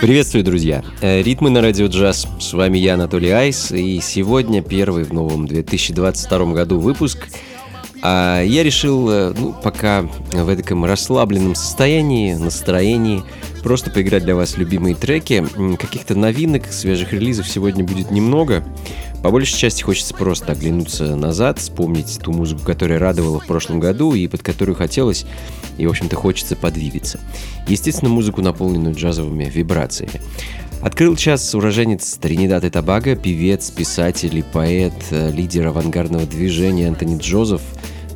Приветствую, друзья! Э, ритмы на радио джаз. С вами я, Анатолий Айс, и сегодня первый в новом 2022 году выпуск. А я решил, э, ну, пока в этом расслабленном состоянии, настроении, просто поиграть для вас любимые треки. Каких-то новинок, свежих релизов сегодня будет немного. По большей части хочется просто оглянуться назад, вспомнить ту музыку, которая радовала в прошлом году и под которую хотелось и, в общем-то, хочется подвигаться. Естественно, музыку, наполненную джазовыми вибрациями. Открыл час уроженец Тринидад и Тобаго, певец, писатель и поэт, э, лидер авангардного движения Антони Джозеф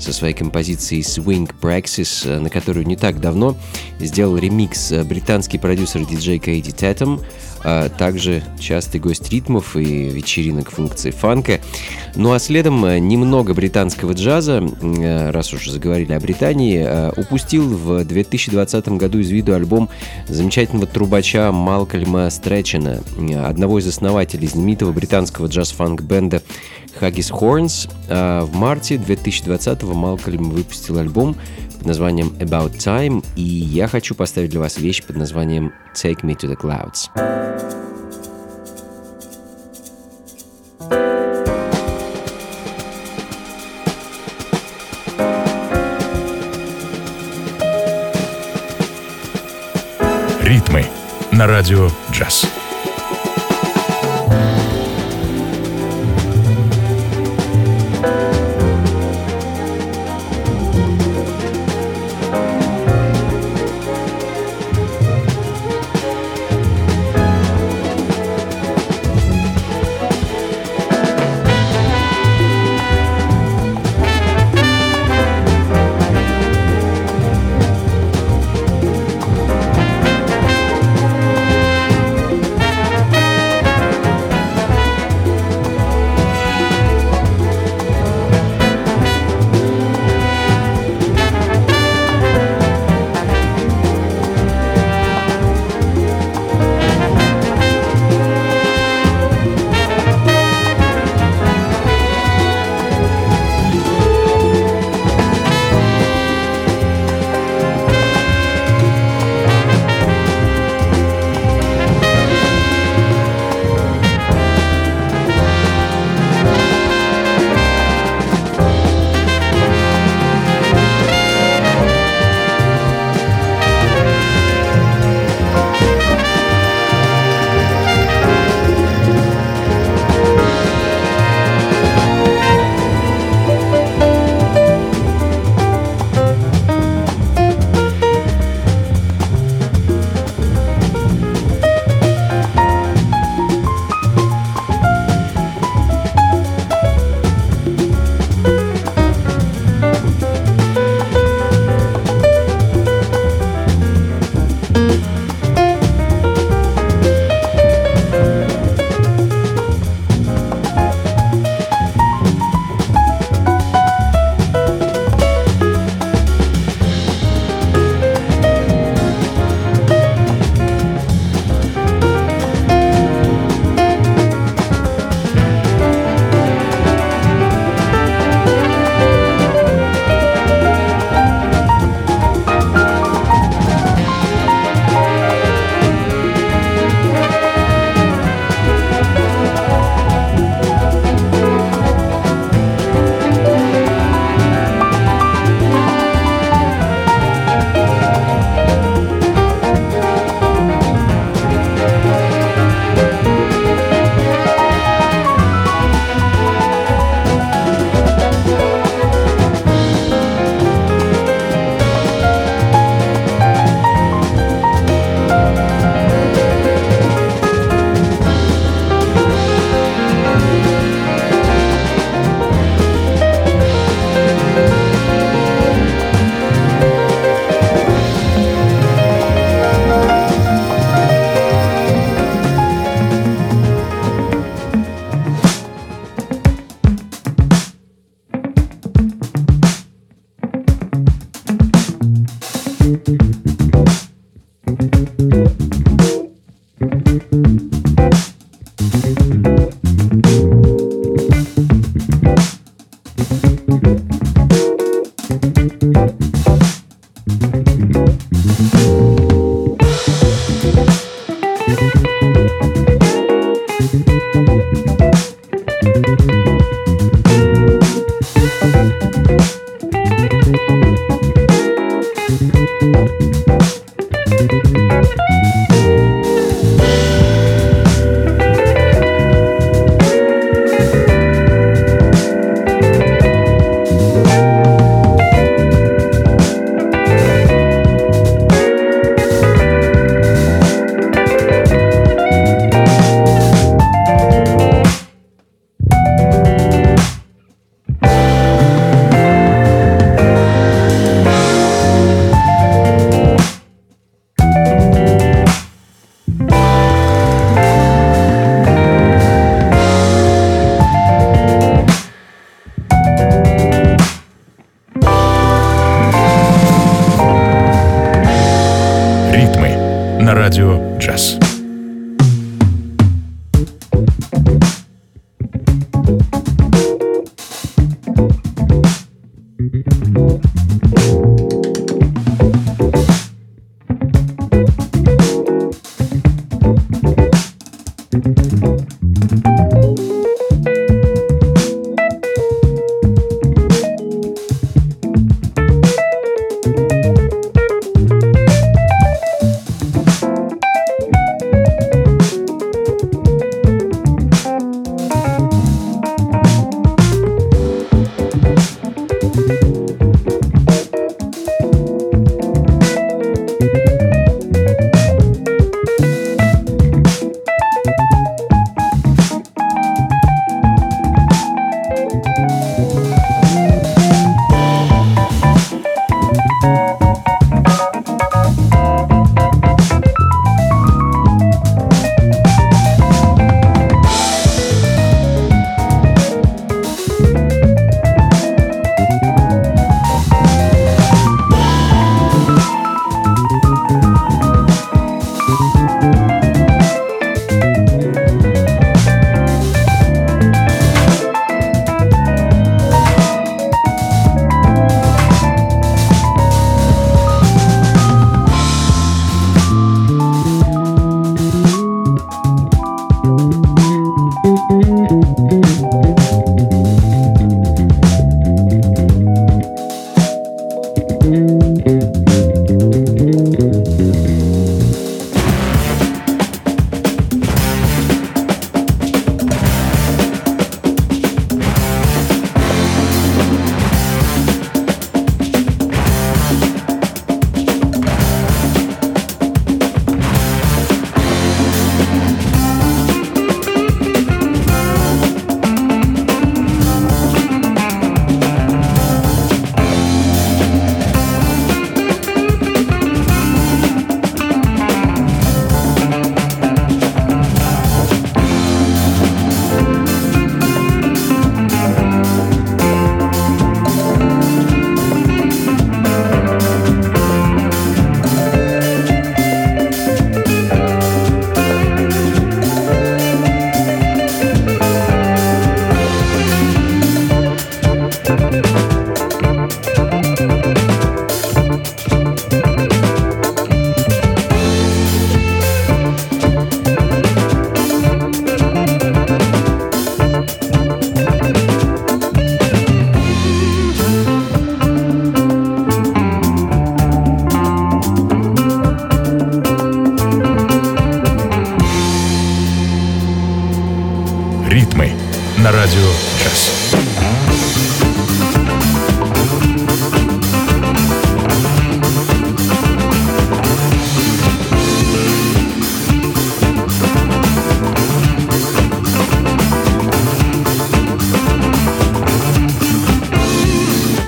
со своей композицией Swing Praxis, э, на которую не так давно сделал ремикс э, британский продюсер диджей Кейди Тетом, а также частый гость ритмов и вечеринок функции фанка. Ну а следом э, немного британского джаза, э, раз уж заговорили о Британии, э, упустил в 2020 году из виду альбом замечательного трубача Малкольма Стрэтчена, одного из основателей знаменитого британского джаз-фанк-бенда Haggis Horns. А в марте 2020-го Малкольм выпустил альбом под названием About Time, и я хочу поставить для вас вещь под названием Take Me to the Clouds. Ритмы на радио джаз.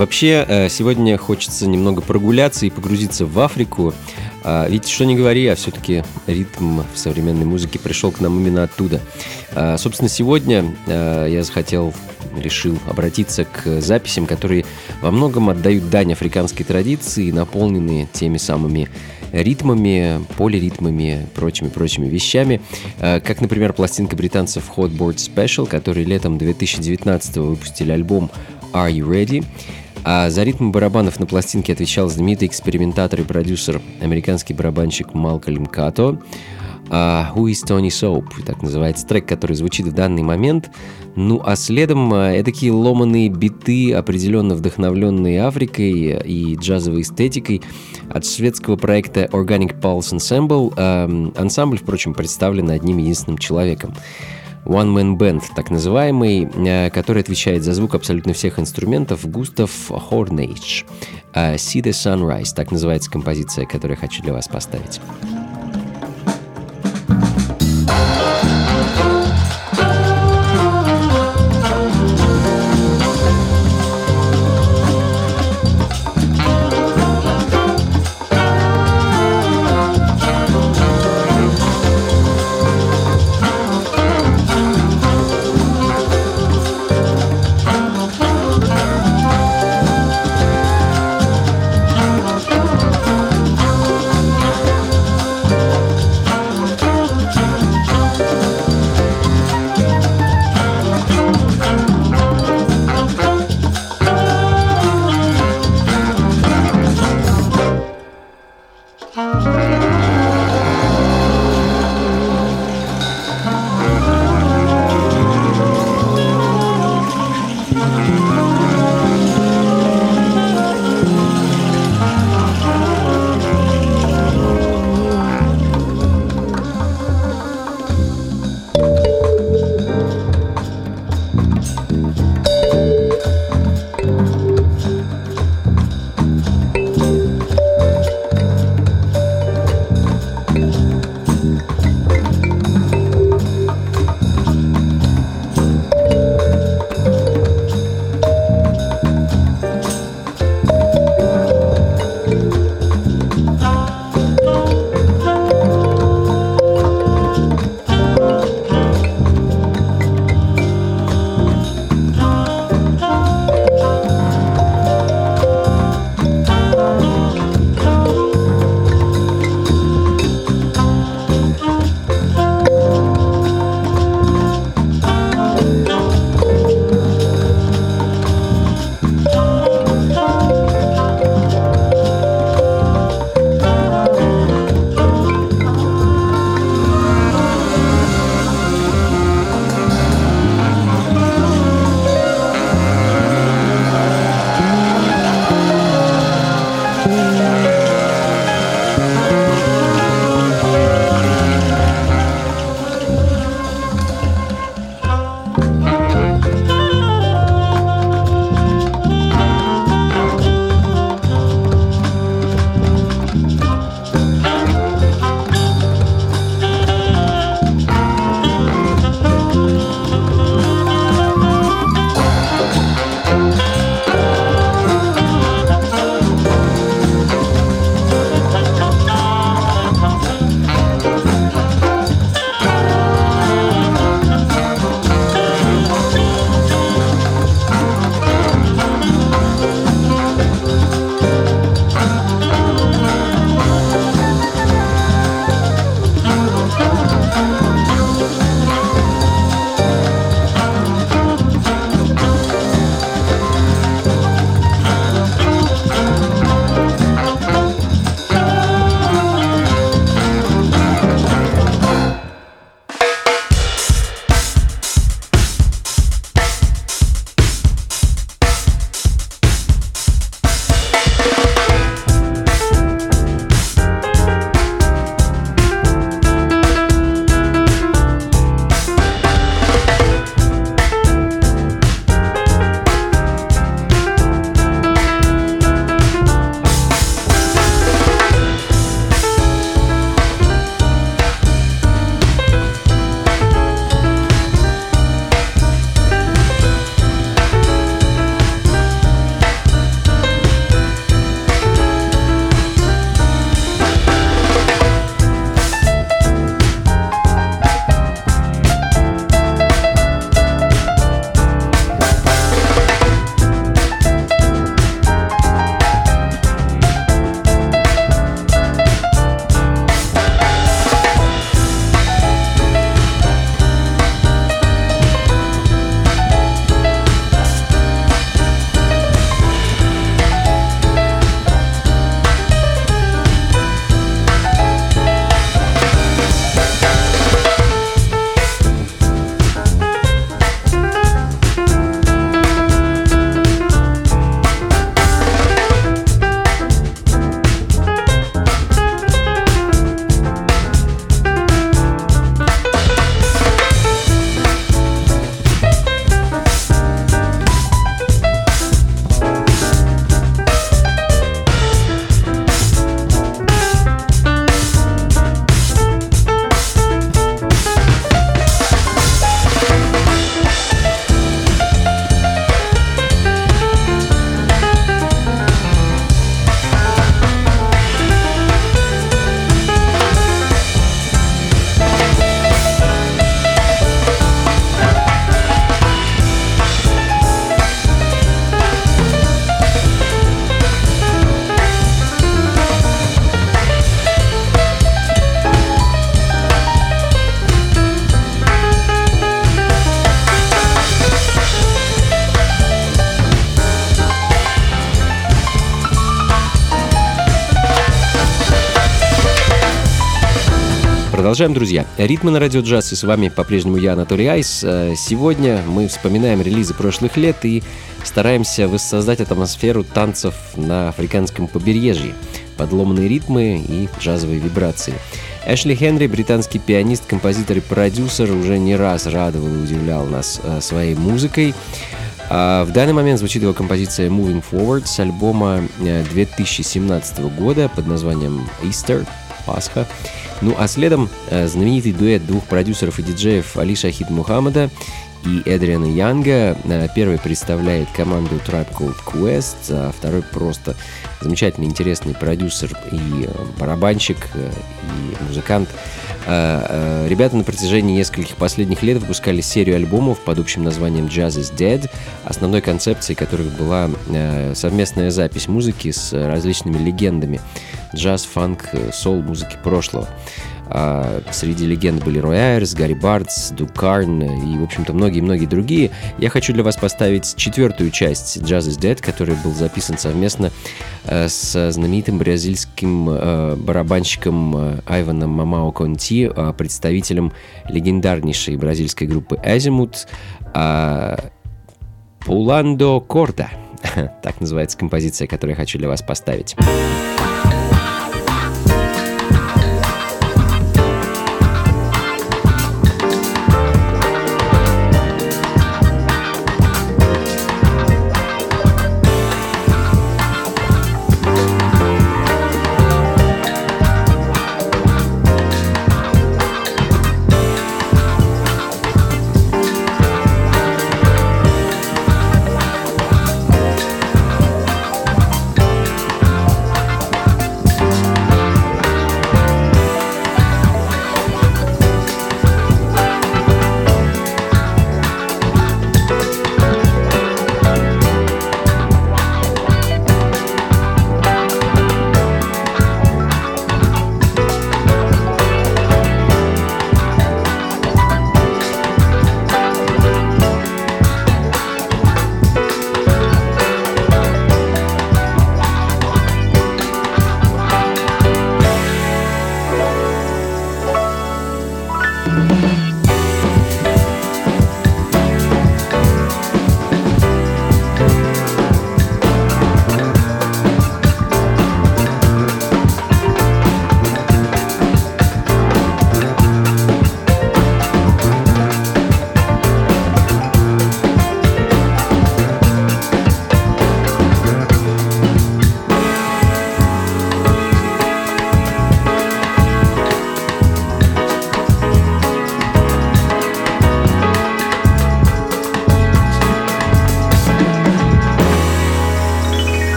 Вообще, э, сегодня хочется немного прогуляться и погрузиться в Африку. А, ведь что не говори, а все-таки ритм в современной музыке пришел к нам именно оттуда. А, собственно, сегодня э, я захотел, решил обратиться к записям, которые во многом отдают дань африканской традиции, наполненные теми самыми ритмами, полиритмами, прочими-прочими вещами, э, как, например, пластинка британцев Hotboard Special, которые летом 2019 выпустили альбом Are You Ready? А за ритм барабанов на пластинке отвечал знаменитый экспериментатор и продюсер, американский барабанщик Малкольм Като. uh, Who is Tony Soap? Так называется трек, который звучит в данный момент. Ну, а следом uh, такие ломаные биты, определенно вдохновленные Африкой и джазовой эстетикой от шведского проекта Organic Pulse Ensemble. Uh, ансамбль, впрочем, представлен одним единственным человеком. One Man Band, так называемый, который отвечает за звук абсолютно всех инструментов, Густав Хорнейдж. See the Sunrise, так называется композиция, которую я хочу для вас поставить. Продолжаем, друзья. Ритмы на радио джаз, и с вами по-прежнему я, Анатолий Айс. Э, сегодня мы вспоминаем релизы прошлых лет и стараемся воссоздать атмосферу танцев на африканском побережье, подломанные ритмы и джазовые вибрации. Эшли Хенри, британский пианист, композитор и продюсер, уже не раз радовал и удивлял нас э, своей музыкой. А в данный момент звучит его композиция Moving Forward с альбома 2017 э, года под названием Easter, Пасха. Ну а следом э, знаменитый дуэт двух продюсеров и диджеев Али Шахид Мухаммада и Эдриана Янга. Э, первый представляет команду Tribe Called Quest, а второй просто замечательный, интересный продюсер и барабанщик, и музыкант ребята на протяжении нескольких последних лет выпускали серию альбомов под общим названием Jazz is Dead, основной концепцией которых была а, совместная запись музыки с различными легендами джаз, фанк, сол музыки прошлого. А среди легенд были Рой Айрс, Гарри Бартс, Дук Карн и, в общем-то, многие-многие другие. Я хочу для вас поставить четвертую часть Jazz is Dead, который был записан совместно э, с знаменитым бразильским э, барабанщиком э, Айваном Мамао Конти, э, представителем легендарнейшей бразильской группы Азимут, э, Пуландо Корда. Так называется композиция, которую я хочу для вас поставить.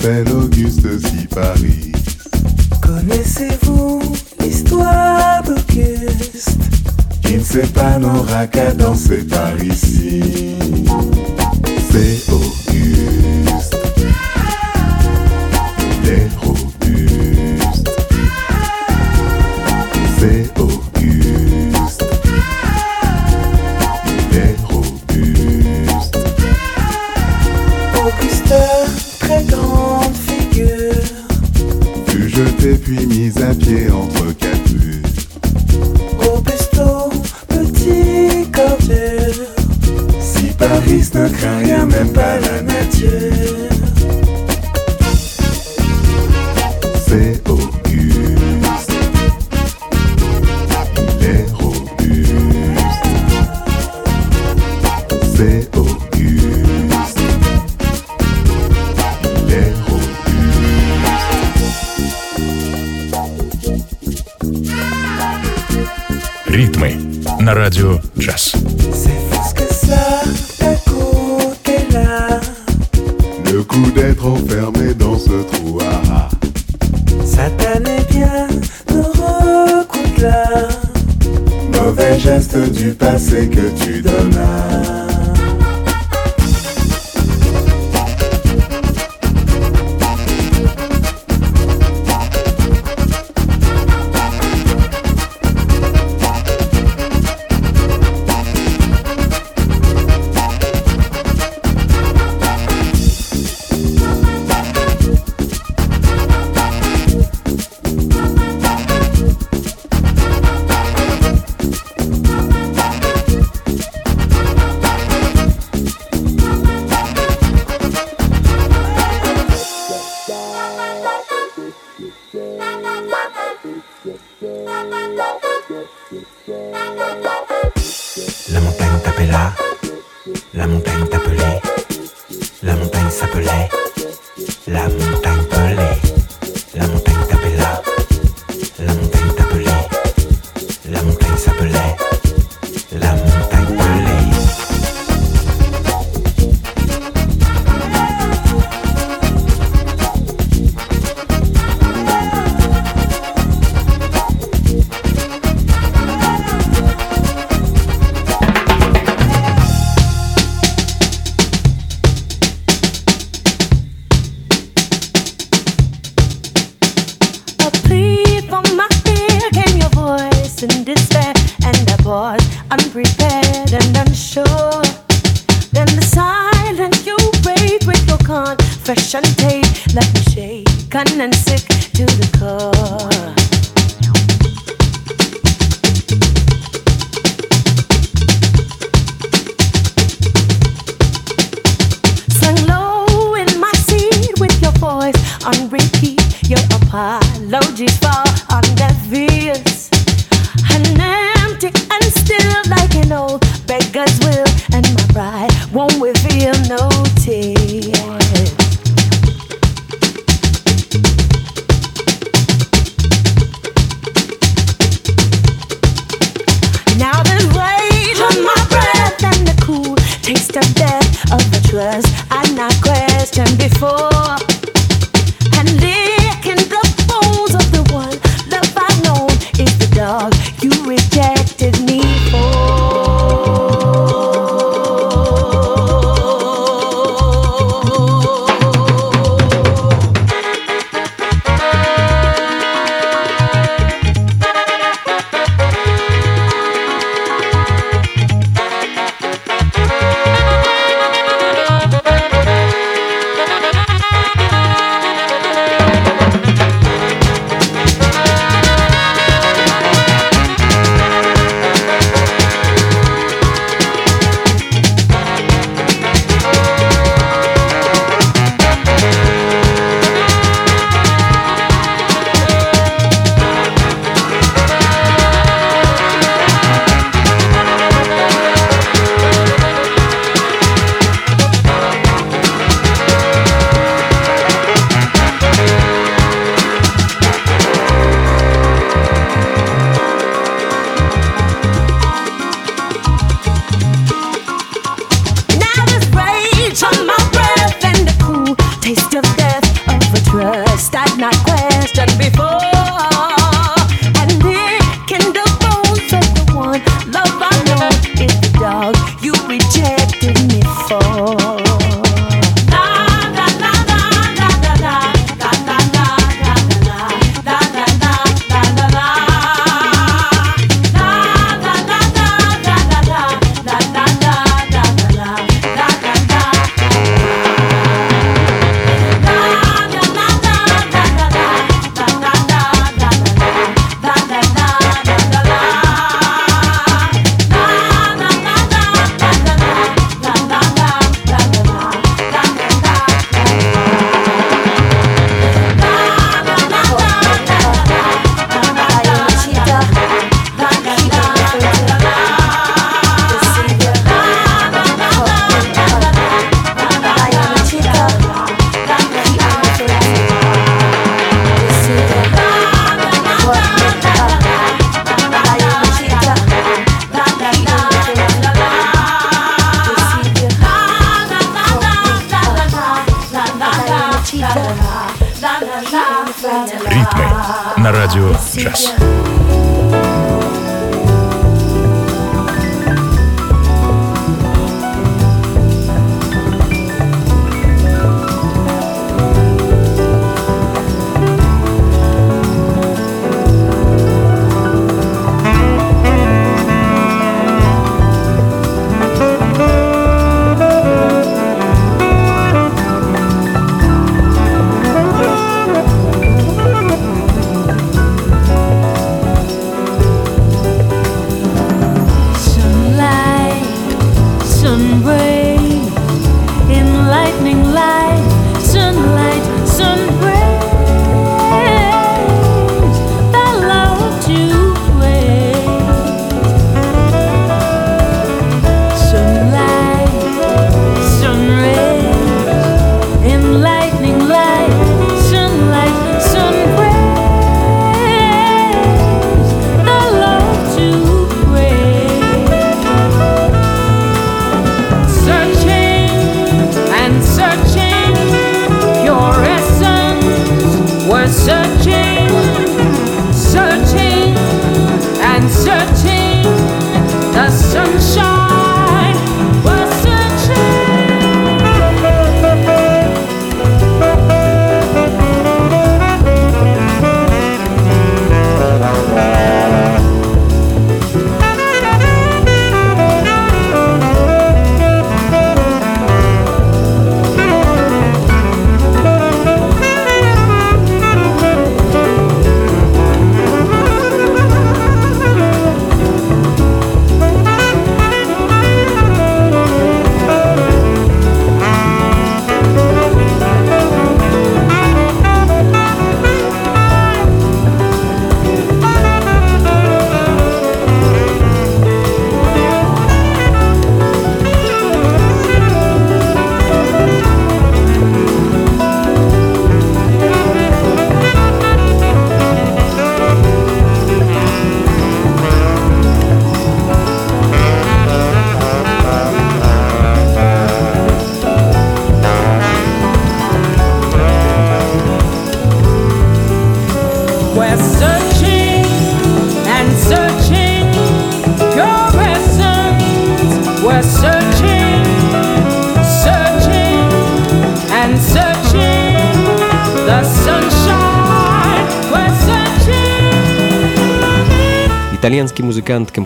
pero на радио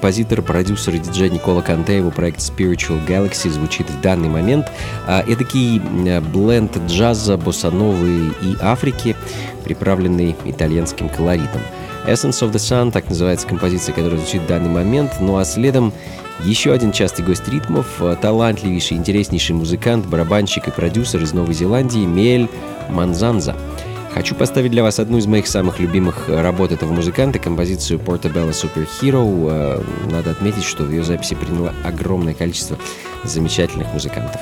композитор, продюсер и диджей Никола Канте, его проект Spiritual Galaxy звучит в данный момент. А, эдакий бленд джаза, боссановы и Африки, приправленный итальянским колоритом. Essence of the Sun, так называется композиция, которая звучит в данный момент. Ну а следом еще один частый гость ритмов, а, талантливейший, интереснейший музыкант, барабанщик и продюсер из Новой Зеландии Мель Манзанза. Хочу поставить для вас одну из моих самых любимых работ этого музыканта, композицию Portobello Super Hero. Э, надо отметить, что в ее записи приняло огромное количество замечательных музыкантов.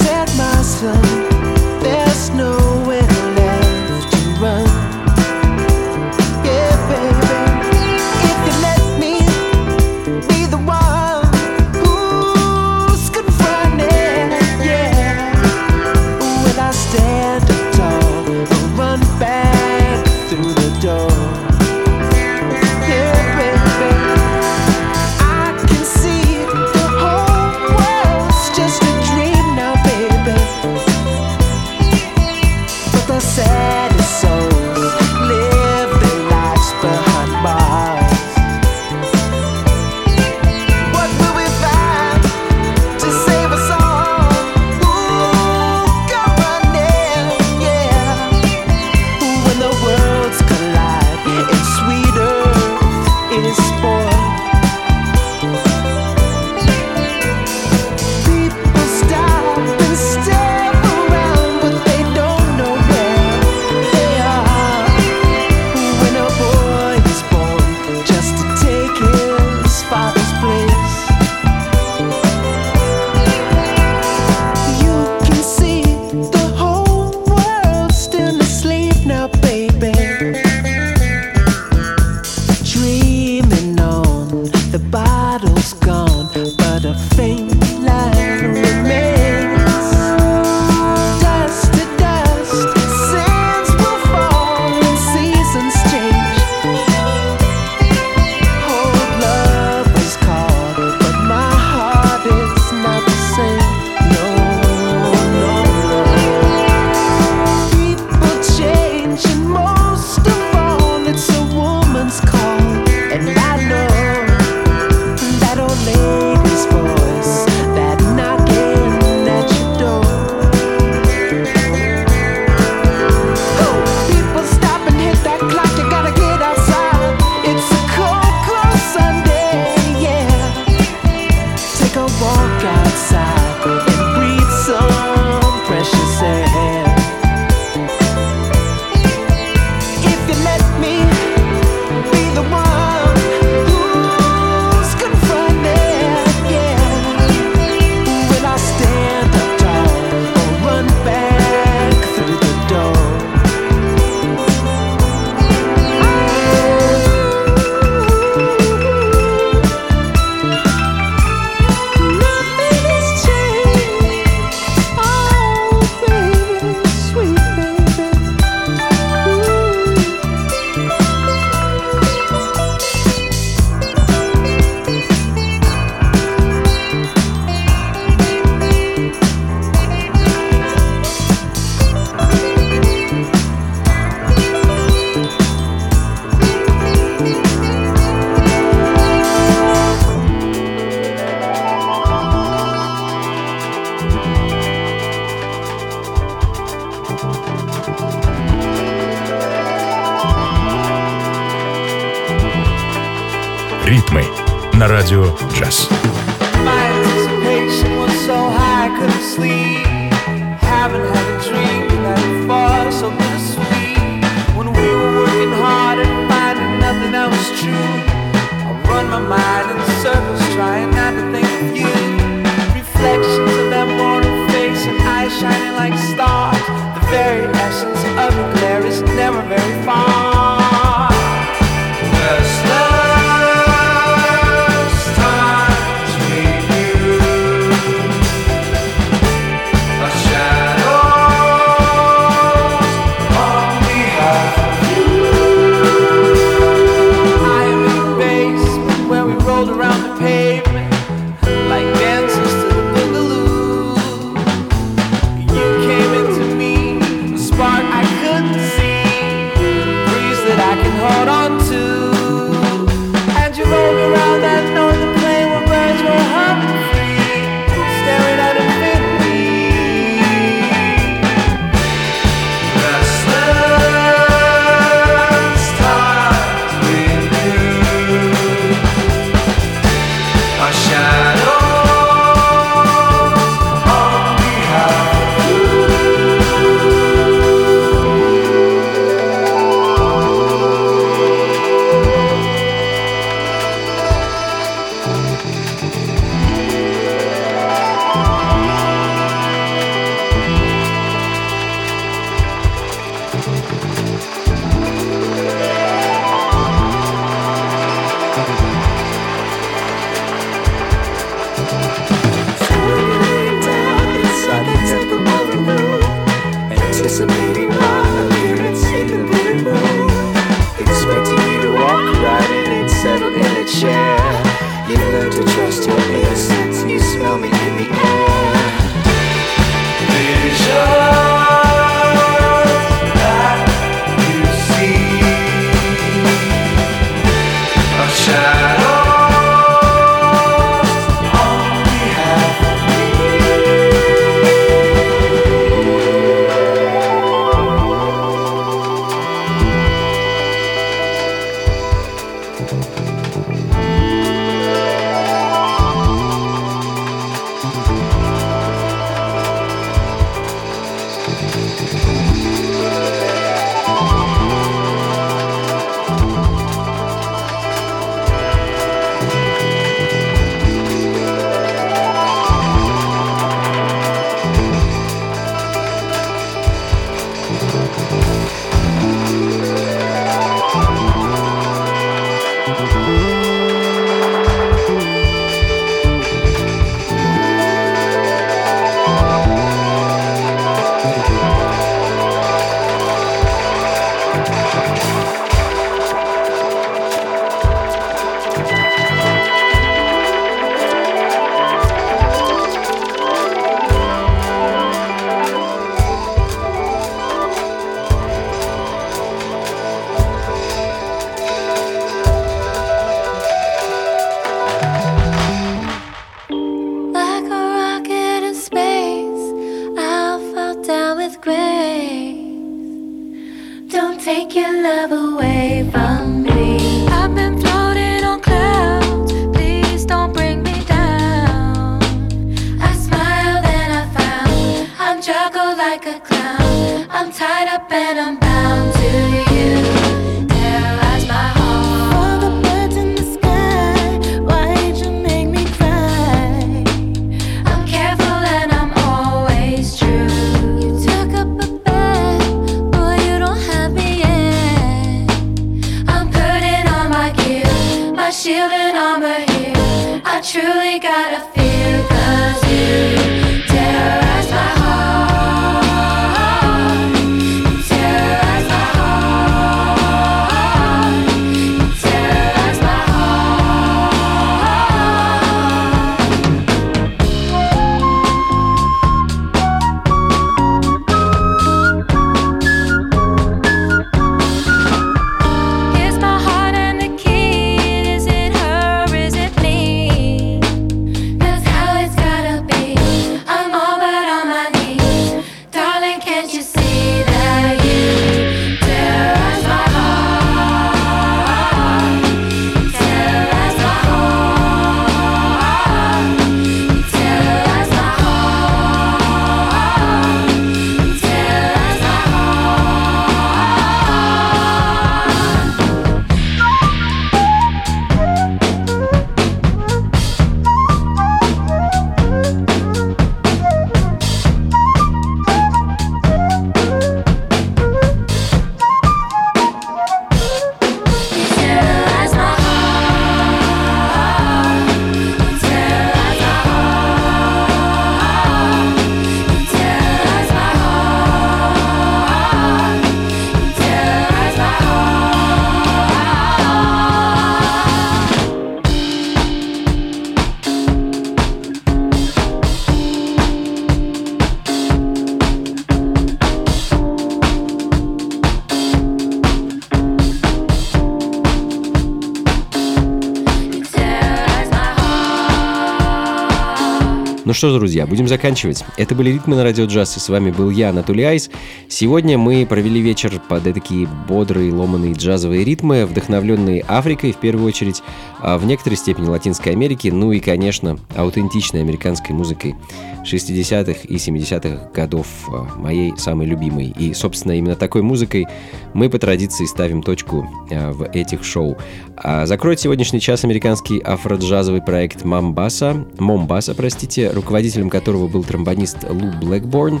Что ж, друзья, будем заканчивать. Это были «Ритмы на радио джаз», и с вами был я, Анатолий Айс. Сегодня мы провели вечер под такие бодрые, ломаные джазовые ритмы, вдохновленные Африкой, в первую очередь, в некоторой степени Латинской Америки, ну и, конечно, аутентичной американской музыкой 60-х и 70-х годов, а, моей самой любимой. И, собственно, именно такой музыкой мы по традиции ставим точку а, в этих шоу. А закроет сегодняшний час американский афроджазовый проект Мамбаса, Момбаса, простите, руководителем которого был тромбонист Лу Блэкборн,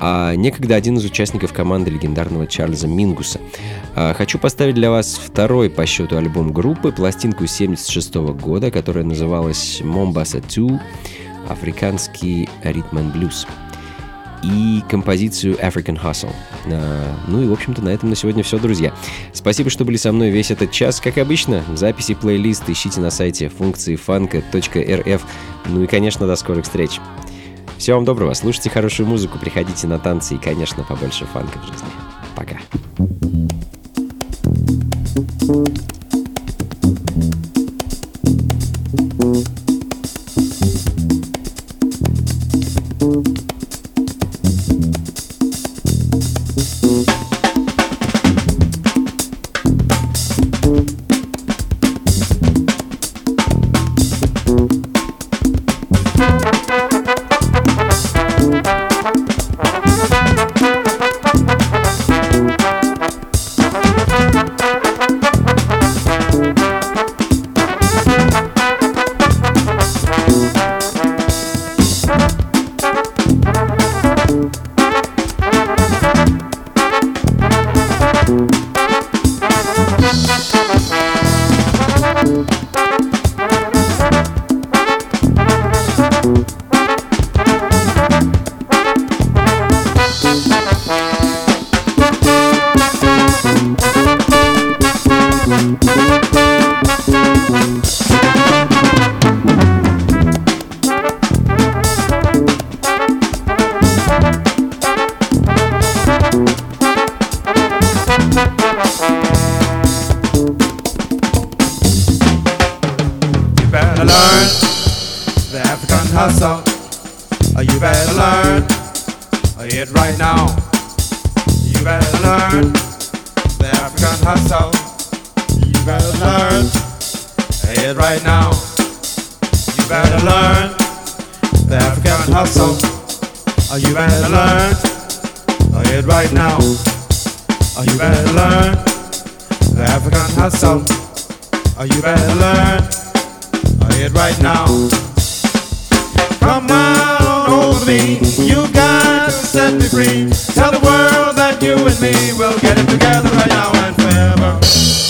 а некогда один из участников команды легендарного Чарльза Мингуса. А, хочу поставить для вас второй по счету альбом группы, пластинку 76 года, которая называлась «Mombasa 2», африканский ритм and блюз и композицию African Hustle. А, ну и, в общем-то, на этом на сегодня все, друзья. Спасибо, что были со мной весь этот час. Как обычно, записи плейлист ищите на сайте функции фанка.рф. Ну и, конечно, до скорых встреч. Всего вам доброго, слушайте хорошую музыку, приходите на танцы и, конечно, побольше фанка в жизни. Пока. better learn the African hustle. Are you better learn? Oh, Are it right now? Are you better learn the African hustle? Are you better learn? Oh, Are it right now? Come on over me, you gotta set me free. Tell the world that you and me will get it together right now and forever.